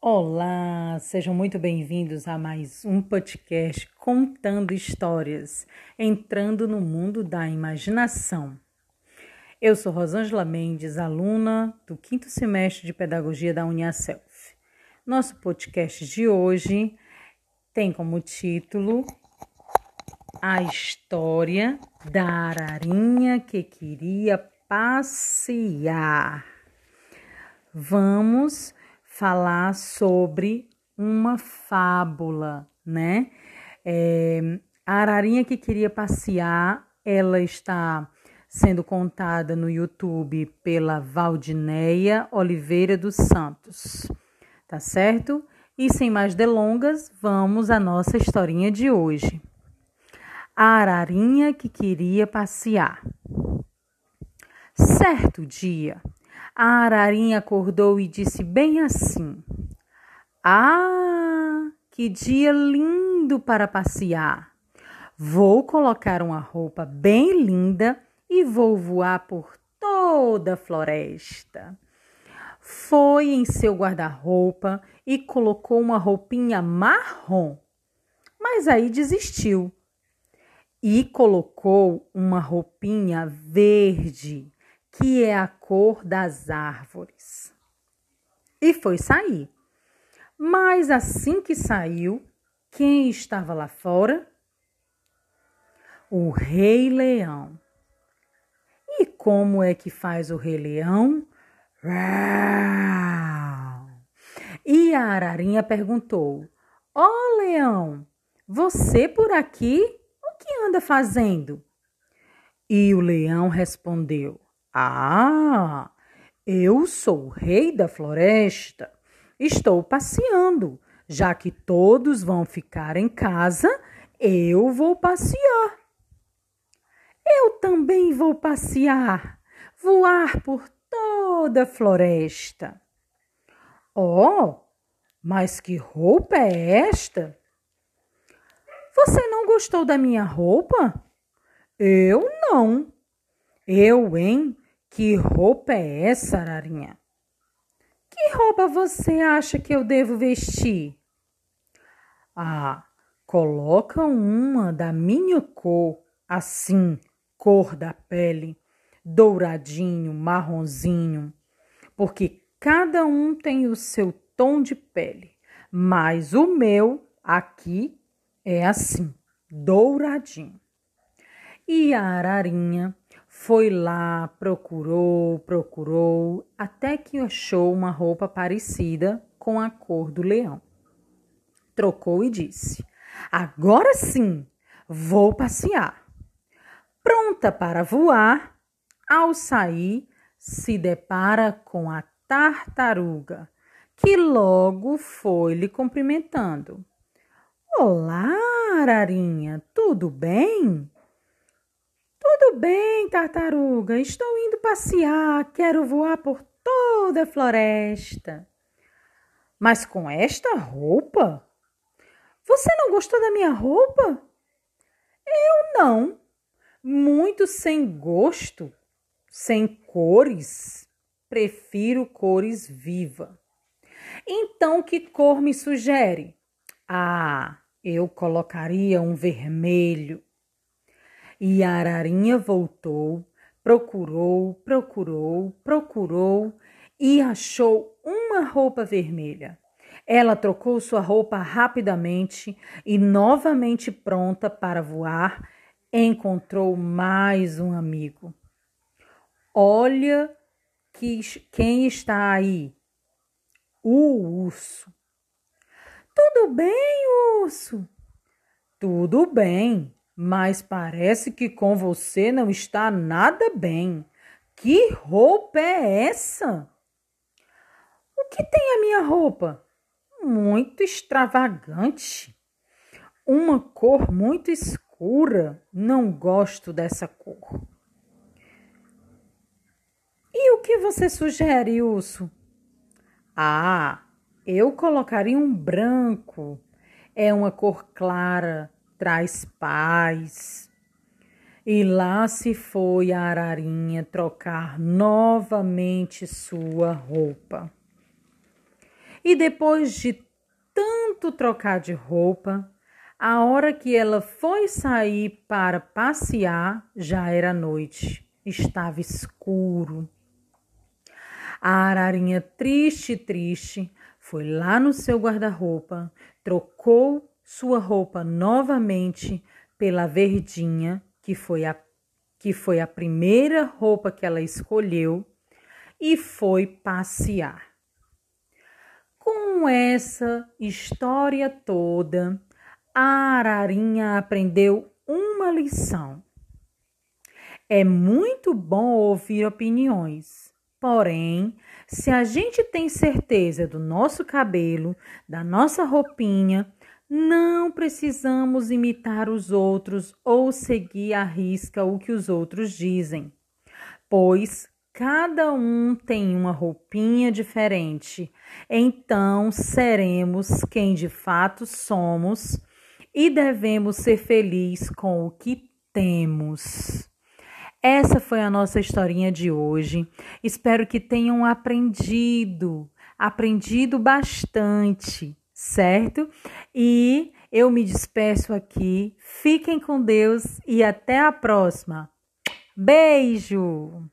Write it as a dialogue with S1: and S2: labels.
S1: Olá, sejam muito bem-vindos a mais um podcast contando histórias, entrando no mundo da imaginação. Eu sou Rosângela Mendes, aluna do quinto semestre de Pedagogia da Uniaself. Nosso podcast de hoje tem como título A História da Ararinha que Queria Passear. Vamos falar sobre uma fábula, né? É, a ararinha que queria passear, ela está sendo contada no YouTube pela Valdineia Oliveira dos Santos, tá certo? E sem mais delongas, vamos à nossa historinha de hoje. A ararinha que queria passear. Certo dia, a ararinha acordou e disse bem assim: Ah, que dia lindo para passear! Vou colocar uma roupa bem linda e vou voar por toda a floresta. Foi em seu guarda-roupa e colocou uma roupinha marrom, mas aí desistiu e colocou uma roupinha verde que é a cor das árvores. E foi sair. Mas assim que saiu, quem estava lá fora? O Rei Leão. E como é que faz o Rei Leão? E a ararinha perguntou: Ó oh, leão, você por aqui? O que anda fazendo? E o leão respondeu: ah, eu sou o rei da floresta. Estou passeando. Já que todos vão ficar em casa, eu vou passear. Eu também vou passear, voar por toda a floresta. Oh, mas que roupa é esta? Você não gostou da minha roupa? Eu não. Eu, hein? Que roupa é essa, Ararinha? Que roupa você acha que eu devo vestir? Ah, coloca uma da minha cor, assim, cor da pele, douradinho, marronzinho, porque cada um tem o seu tom de pele, mas o meu aqui é assim, douradinho. E a ararinha foi lá, procurou, procurou, até que achou uma roupa parecida com a cor do leão. Trocou e disse: Agora sim, vou passear. Pronta para voar, ao sair, se depara com a tartaruga, que logo foi lhe cumprimentando. Olá, Ararinha, tudo bem? Tudo bem, tartaruga, estou indo passear, quero voar por toda a floresta. Mas com esta roupa? Você não gostou da minha roupa? Eu não. Muito sem gosto, sem cores. Prefiro cores viva. Então, que cor me sugere? Ah, eu colocaria um vermelho e a ararinha voltou, procurou, procurou, procurou e achou uma roupa vermelha. Ela trocou sua roupa rapidamente e, novamente pronta para voar, encontrou mais um amigo. Olha que, quem está aí? O urso. Tudo bem, urso? Tudo bem mas parece que com você não está nada bem. Que roupa é essa? O que tem a minha roupa? Muito extravagante. Uma cor muito escura. Não gosto dessa cor. E o que você sugere, urso? Ah, eu colocaria um branco. É uma cor clara traz paz. E lá se foi a ararinha trocar novamente sua roupa. E depois de tanto trocar de roupa, a hora que ela foi sair para passear já era noite, estava escuro. A ararinha, triste, triste, foi lá no seu guarda-roupa, trocou sua roupa novamente pela verdinha, que foi a que foi a primeira roupa que ela escolheu, e foi passear. Com essa história toda, a ararinha aprendeu uma lição. É muito bom ouvir opiniões, porém, se a gente tem certeza do nosso cabelo, da nossa roupinha, não precisamos imitar os outros ou seguir à risca o que os outros dizem, pois cada um tem uma roupinha diferente. Então seremos quem de fato somos e devemos ser felizes com o que temos. Essa foi a nossa historinha de hoje. Espero que tenham aprendido, aprendido bastante certo? E eu me despeço aqui. Fiquem com Deus e até a próxima. Beijo!